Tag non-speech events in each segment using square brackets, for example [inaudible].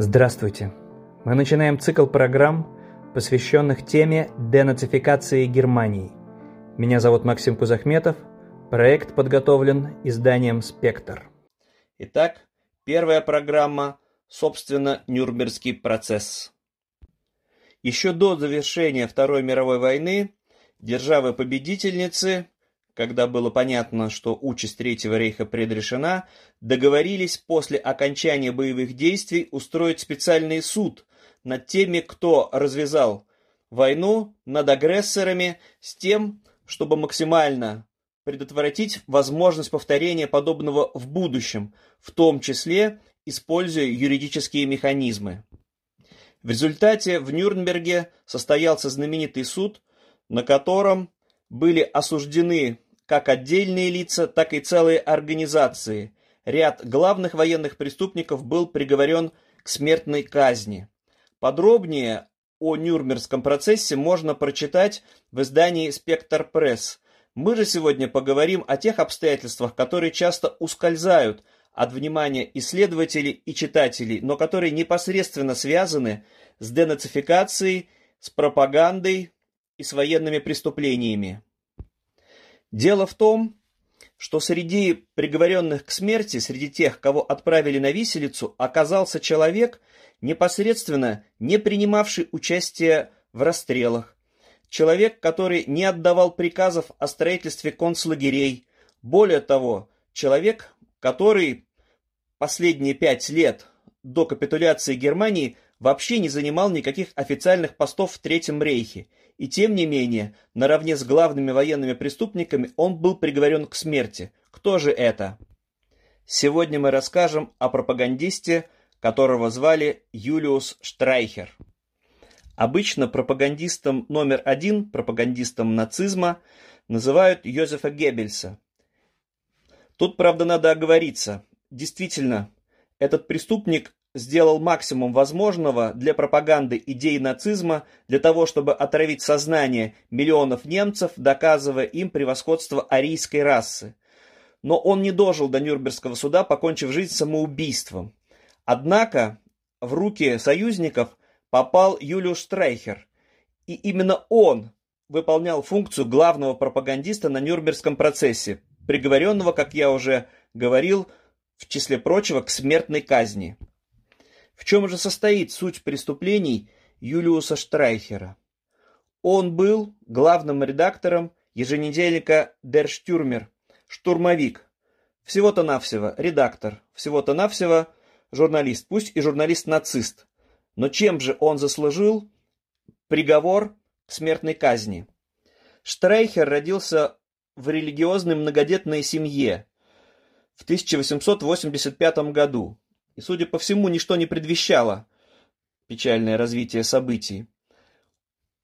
Здравствуйте! Мы начинаем цикл программ, посвященных теме денацификации Германии. Меня зовут Максим Кузахметов. Проект подготовлен изданием «Спектр». Итак, первая программа, собственно, Нюрнбергский процесс. Еще до завершения Второй мировой войны державы-победительницы когда было понятно, что участь Третьего рейха предрешена, договорились после окончания боевых действий устроить специальный суд над теми, кто развязал войну над агрессорами с тем, чтобы максимально предотвратить возможность повторения подобного в будущем, в том числе используя юридические механизмы. В результате в Нюрнберге состоялся знаменитый суд, на котором были осуждены как отдельные лица, так и целые организации. Ряд главных военных преступников был приговорен к смертной казни. Подробнее о Нюрнбергском процессе можно прочитать в издании «Спектр Пресс». Мы же сегодня поговорим о тех обстоятельствах, которые часто ускользают от внимания исследователей и читателей, но которые непосредственно связаны с денацификацией, с пропагандой и с военными преступлениями. Дело в том, что среди приговоренных к смерти, среди тех, кого отправили на виселицу, оказался человек, непосредственно не принимавший участие в расстрелах. Человек, который не отдавал приказов о строительстве концлагерей. Более того, человек, который последние пять лет до капитуляции Германии вообще не занимал никаких официальных постов в Третьем Рейхе и тем не менее, наравне с главными военными преступниками он был приговорен к смерти. Кто же это? Сегодня мы расскажем о пропагандисте, которого звали Юлиус Штрайхер. Обычно пропагандистом номер один, пропагандистом нацизма, называют Йозефа Геббельса. Тут, правда, надо оговориться. Действительно, этот преступник сделал максимум возможного для пропаганды идей нацизма, для того, чтобы отравить сознание миллионов немцев, доказывая им превосходство арийской расы. Но он не дожил до Нюрнбергского суда, покончив жизнь самоубийством. Однако в руки союзников попал Юлиус Штрейхер, и именно он выполнял функцию главного пропагандиста на Нюрнбергском процессе, приговоренного, как я уже говорил, в числе прочего, к смертной казни. В чем же состоит суть преступлений Юлиуса Штрайхера? Он был главным редактором еженедельника Der Stürmer, штурмовик. Всего-то навсего редактор, всего-то навсего журналист, пусть и журналист-нацист. Но чем же он заслужил приговор к смертной казни? Штрайхер родился в религиозной многодетной семье в 1885 году. И, судя по всему, ничто не предвещало печальное развитие событий.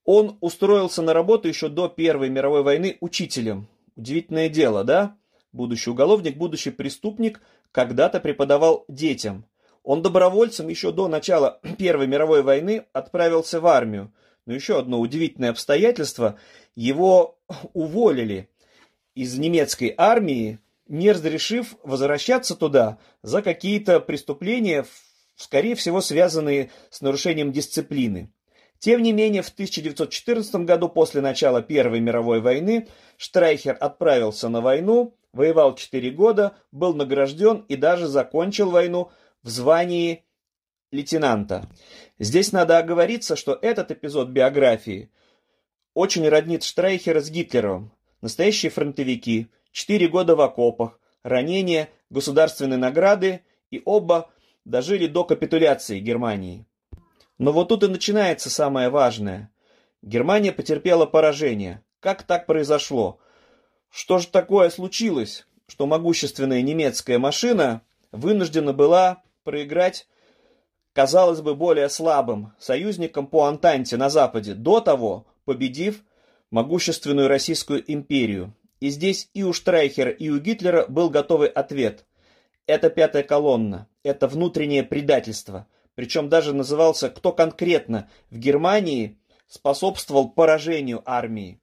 Он устроился на работу еще до Первой мировой войны учителем. Удивительное дело, да? Будущий уголовник, будущий преступник когда-то преподавал детям. Он добровольцем еще до начала [clears throat] Первой мировой войны отправился в армию. Но еще одно удивительное обстоятельство. Его [clears throat] уволили из немецкой армии не разрешив возвращаться туда за какие-то преступления, скорее всего, связанные с нарушением дисциплины. Тем не менее, в 1914 году, после начала Первой мировой войны, Штрайхер отправился на войну, воевал 4 года, был награжден и даже закончил войну в звании лейтенанта. Здесь надо оговориться, что этот эпизод биографии очень роднит Штрайхера с Гитлером. Настоящие фронтовики – четыре года в окопах, ранения, государственные награды, и оба дожили до капитуляции Германии. Но вот тут и начинается самое важное. Германия потерпела поражение. Как так произошло? Что же такое случилось, что могущественная немецкая машина вынуждена была проиграть, казалось бы, более слабым союзникам по Антанте на Западе, до того победив могущественную Российскую империю? И здесь и у Штрайхера, и у Гитлера был готовый ответ. Это пятая колонна, это внутреннее предательство. Причем даже назывался, кто конкретно в Германии способствовал поражению армии.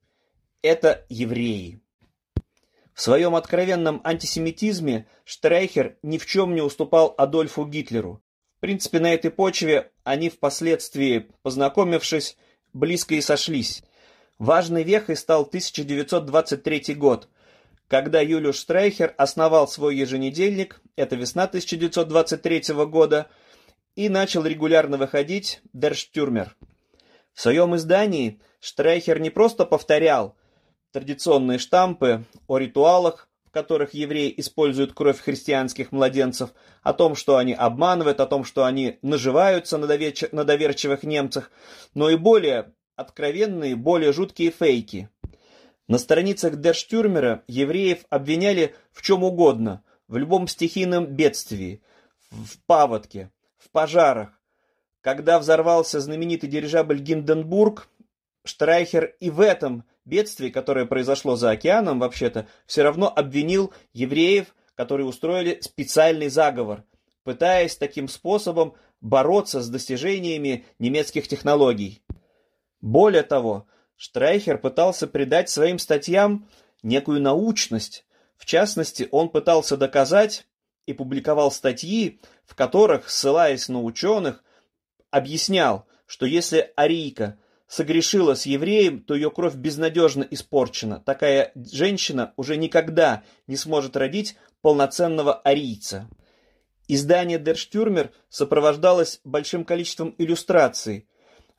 Это евреи. В своем откровенном антисемитизме Штрайхер ни в чем не уступал Адольфу Гитлеру. принципе, на этой почве они впоследствии, познакомившись, близко и сошлись. Важной вехой стал 1923 год, когда Юлиуш Штрейхер основал свой еженедельник, это весна 1923 года, и начал регулярно выходить Stürmer. В своем издании Штрейхер не просто повторял традиционные штампы о ритуалах, в которых евреи используют кровь христианских младенцев, о том, что они обманывают, о том, что они наживаются на доверчивых немцах, но и более откровенные, более жуткие фейки. На страницах Дерштюрмера евреев обвиняли в чем угодно, в любом стихийном бедствии, в паводке, в пожарах. Когда взорвался знаменитый дирижабль Гинденбург, Штрайхер и в этом бедствии, которое произошло за океаном, вообще-то, все равно обвинил евреев, которые устроили специальный заговор, пытаясь таким способом бороться с достижениями немецких технологий. Более того, Штрайхер пытался придать своим статьям некую научность. В частности, он пытался доказать и публиковал статьи, в которых, ссылаясь на ученых, объяснял, что если арийка согрешила с евреем, то ее кровь безнадежно испорчена. Такая женщина уже никогда не сможет родить полноценного арийца. Издание Дерштюрмер сопровождалось большим количеством иллюстраций,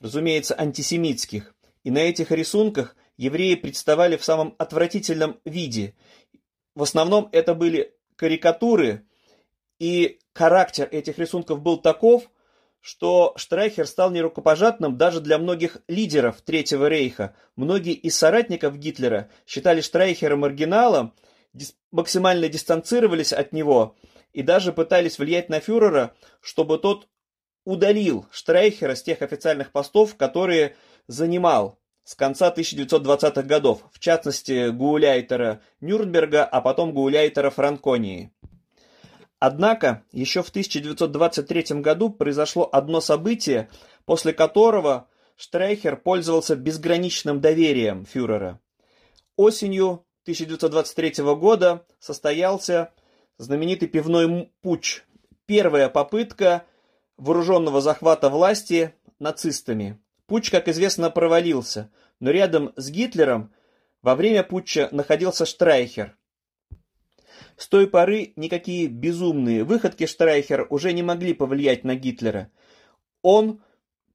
разумеется, антисемитских, и на этих рисунках евреи представали в самом отвратительном виде. В основном это были карикатуры, и характер этих рисунков был таков, что Штрайхер стал нерукопожатным даже для многих лидеров Третьего рейха. Многие из соратников Гитлера считали Штрайхера маргиналом, максимально дистанцировались от него и даже пытались влиять на фюрера, чтобы тот удалил Штрайхера с тех официальных постов, которые занимал с конца 1920-х годов, в частности Гауляйтера Нюрнберга, а потом Гауляйтера Франконии. Однако, еще в 1923 году произошло одно событие, после которого Штрейхер пользовался безграничным доверием фюрера. Осенью 1923 года состоялся знаменитый пивной путч, первая попытка вооруженного захвата власти нацистами. Путч, как известно, провалился, но рядом с Гитлером во время путча находился Штрайхер – с той поры никакие безумные выходки Штрайхера уже не могли повлиять на Гитлера. Он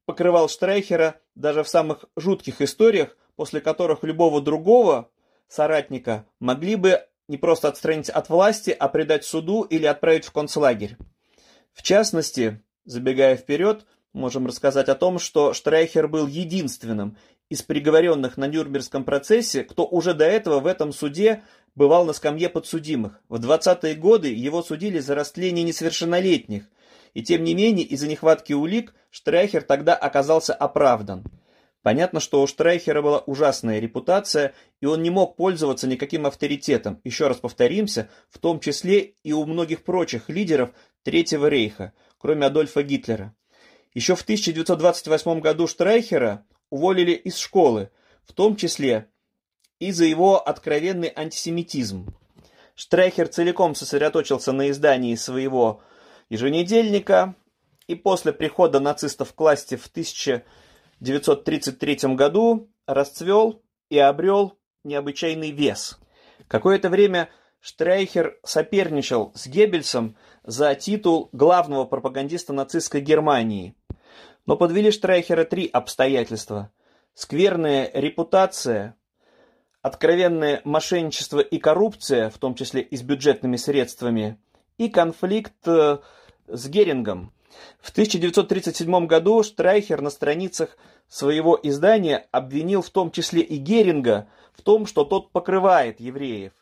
покрывал Штрайхера даже в самых жутких историях, после которых любого другого соратника могли бы не просто отстранить от власти, а предать суду или отправить в концлагерь. В частности, забегая вперед, можем рассказать о том, что Штрайхер был единственным из приговоренных на Нюрнбергском процессе, кто уже до этого в этом суде бывал на скамье подсудимых. В 20-е годы его судили за растление несовершеннолетних, и тем не менее из-за нехватки улик Штрайхер тогда оказался оправдан. Понятно, что у Штрайхера была ужасная репутация, и он не мог пользоваться никаким авторитетом, еще раз повторимся, в том числе и у многих прочих лидеров Третьего рейха, кроме Адольфа Гитлера. Еще в 1928 году Штрайхера уволили из школы, в том числе и за его откровенный антисемитизм. Штрехер целиком сосредоточился на издании своего еженедельника, и после прихода нацистов к власти в 1933 году расцвел и обрел необычайный вес. Какое-то время Штрейхер соперничал с Геббельсом за титул главного пропагандиста нацистской Германии. Но подвели Штрейхера три обстоятельства. Скверная репутация, откровенное мошенничество и коррупция, в том числе и с бюджетными средствами, и конфликт э, с Герингом. В 1937 году Штрайхер на страницах своего издания обвинил в том числе и Геринга в том, что тот покрывает евреев.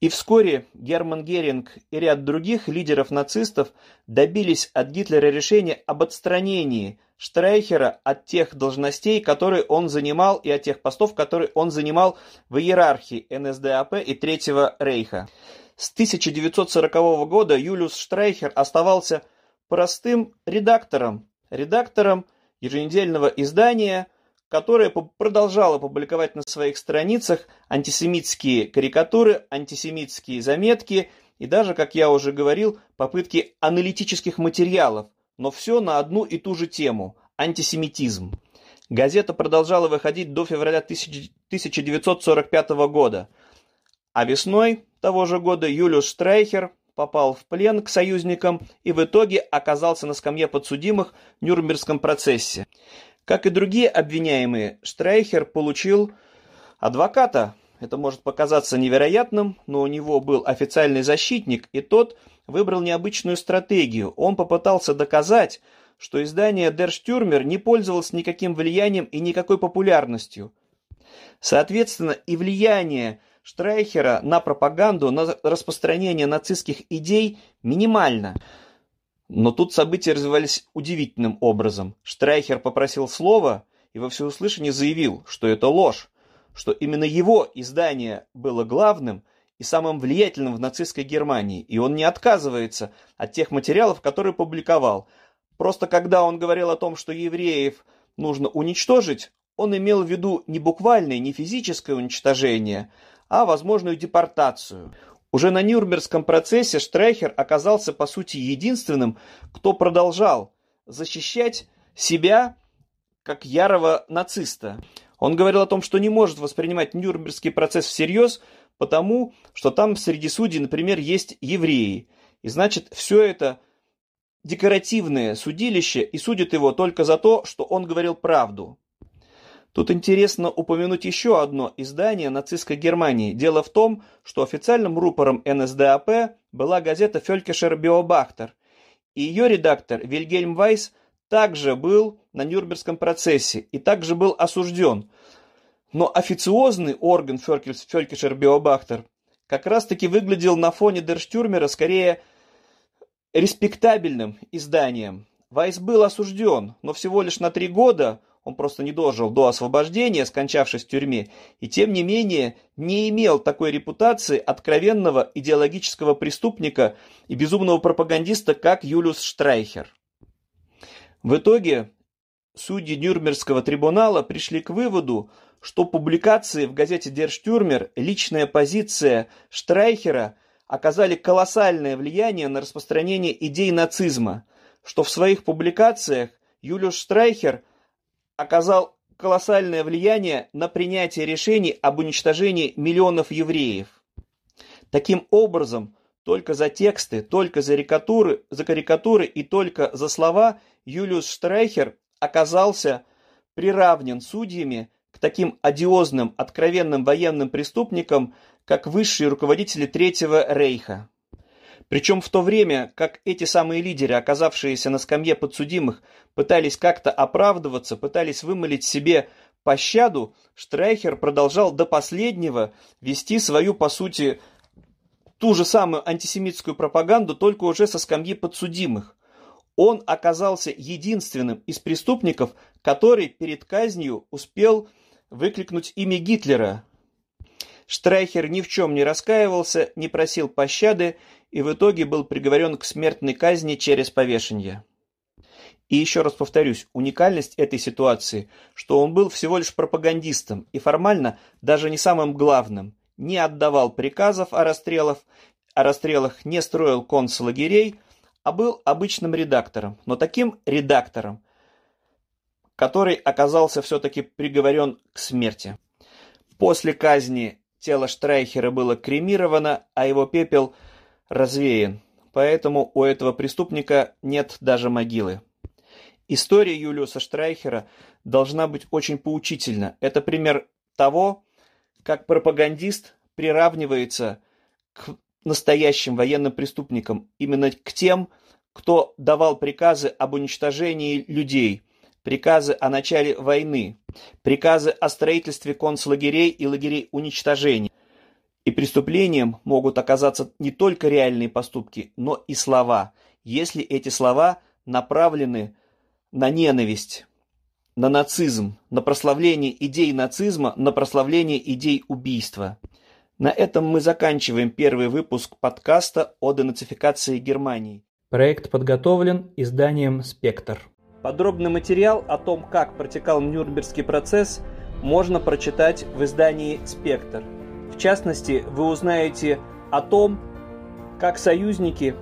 И вскоре Герман Геринг и ряд других лидеров нацистов добились от Гитлера решения об отстранении Штрейхера от тех должностей, которые он занимал, и от тех постов, которые он занимал в иерархии НСДАП и Третьего Рейха. С 1940 года Юлиус Штрейхер оставался простым редактором, редактором еженедельного издания, которое продолжало публиковать на своих страницах антисемитские карикатуры, антисемитские заметки и даже, как я уже говорил, попытки аналитических материалов но все на одну и ту же тему – антисемитизм. Газета продолжала выходить до февраля 1945 года, а весной того же года Юлиус Штрейхер попал в плен к союзникам и в итоге оказался на скамье подсудимых в Нюрнбергском процессе. Как и другие обвиняемые, Штрейхер получил адвоката. Это может показаться невероятным, но у него был официальный защитник, и тот выбрал необычную стратегию. Он попытался доказать, что издание Der Stürmer не пользовалось никаким влиянием и никакой популярностью. Соответственно, и влияние Штрайхера на пропаганду, на распространение нацистских идей минимально. Но тут события развивались удивительным образом. Штрайхер попросил слова и во всеуслышание заявил, что это ложь, что именно его издание было главным и самым влиятельным в нацистской Германии, и он не отказывается от тех материалов, которые публиковал. Просто когда он говорил о том, что евреев нужно уничтожить, он имел в виду не буквальное, не физическое уничтожение, а возможную депортацию. Уже на Нюрнбергском процессе Штрейхер оказался, по сути, единственным, кто продолжал защищать себя как ярого нациста. Он говорил о том, что не может воспринимать Нюрнбергский процесс всерьез, потому что там среди судей, например, есть евреи. И значит, все это декоративное судилище и судит его только за то, что он говорил правду. Тут интересно упомянуть еще одно издание нацистской Германии. Дело в том, что официальным рупором НСДАП была газета «Фелькешер Биобахтер», и ее редактор Вильгельм Вайс также был на Нюрнбергском процессе и также был осужден. Но официозный орган Фелькешер Биобахтер как раз-таки выглядел на фоне Дерштюрмера скорее респектабельным изданием. Вайс был осужден, но всего лишь на три года – он просто не дожил до освобождения, скончавшись в тюрьме, и тем не менее не имел такой репутации откровенного идеологического преступника и безумного пропагандиста, как Юлиус Штрайхер. В итоге судьи Нюрнбергского трибунала пришли к выводу, что публикации в газете Der Stürmer, личная позиция Штрайхера оказали колоссальное влияние на распространение идей нацизма, что в своих публикациях Юлиус Штрайхер – оказал колоссальное влияние на принятие решений об уничтожении миллионов евреев. Таким образом, только за тексты, только за карикатуры, за карикатуры и только за слова Юлиус Штрайхер оказался приравнен судьями к таким одиозным, откровенным военным преступникам, как высшие руководители Третьего Рейха. Причем в то время, как эти самые лидеры, оказавшиеся на скамье подсудимых, пытались как-то оправдываться, пытались вымолить себе пощаду, Штрайхер продолжал до последнего вести свою, по сути, ту же самую антисемитскую пропаганду, только уже со скамьи подсудимых. Он оказался единственным из преступников, который перед казнью успел выкликнуть имя Гитлера. Штрайхер ни в чем не раскаивался, не просил пощады и в итоге был приговорен к смертной казни через повешение. И еще раз повторюсь, уникальность этой ситуации, что он был всего лишь пропагандистом и формально даже не самым главным, не отдавал приказов о расстрелах, о расстрелах не строил концлагерей, а был обычным редактором, но таким редактором, который оказался все-таки приговорен к смерти. После казни тело Штрайхера было кремировано, а его пепел – развеян, поэтому у этого преступника нет даже могилы. История Юлиуса Штрайхера должна быть очень поучительна. Это пример того, как пропагандист приравнивается к настоящим военным преступникам, именно к тем, кто давал приказы об уничтожении людей, приказы о начале войны, приказы о строительстве концлагерей и лагерей уничтожения. И преступлением могут оказаться не только реальные поступки, но и слова, если эти слова направлены на ненависть, на нацизм, на прославление идей нацизма, на прославление идей убийства. На этом мы заканчиваем первый выпуск подкаста о денацификации Германии. Проект подготовлен изданием «Спектр». Подробный материал о том, как протекал Нюрнбергский процесс, можно прочитать в издании «Спектр». В частности, вы узнаете о том, как союзники,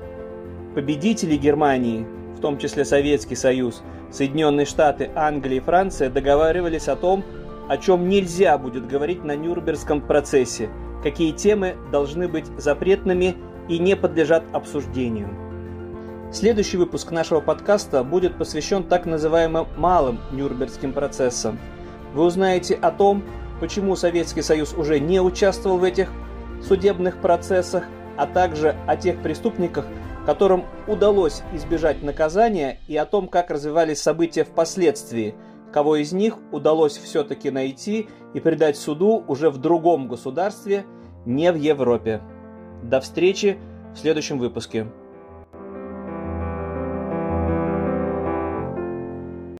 победители Германии, в том числе Советский Союз, Соединенные Штаты, Англия и Франция, договаривались о том, о чем нельзя будет говорить на Нюрнбергском процессе, какие темы должны быть запретными и не подлежат обсуждению. Следующий выпуск нашего подкаста будет посвящен так называемым малым Нюрнбергским процессам. Вы узнаете о том, почему Советский Союз уже не участвовал в этих судебных процессах, а также о тех преступниках, которым удалось избежать наказания и о том, как развивались события впоследствии, кого из них удалось все-таки найти и предать суду уже в другом государстве, не в Европе. До встречи в следующем выпуске.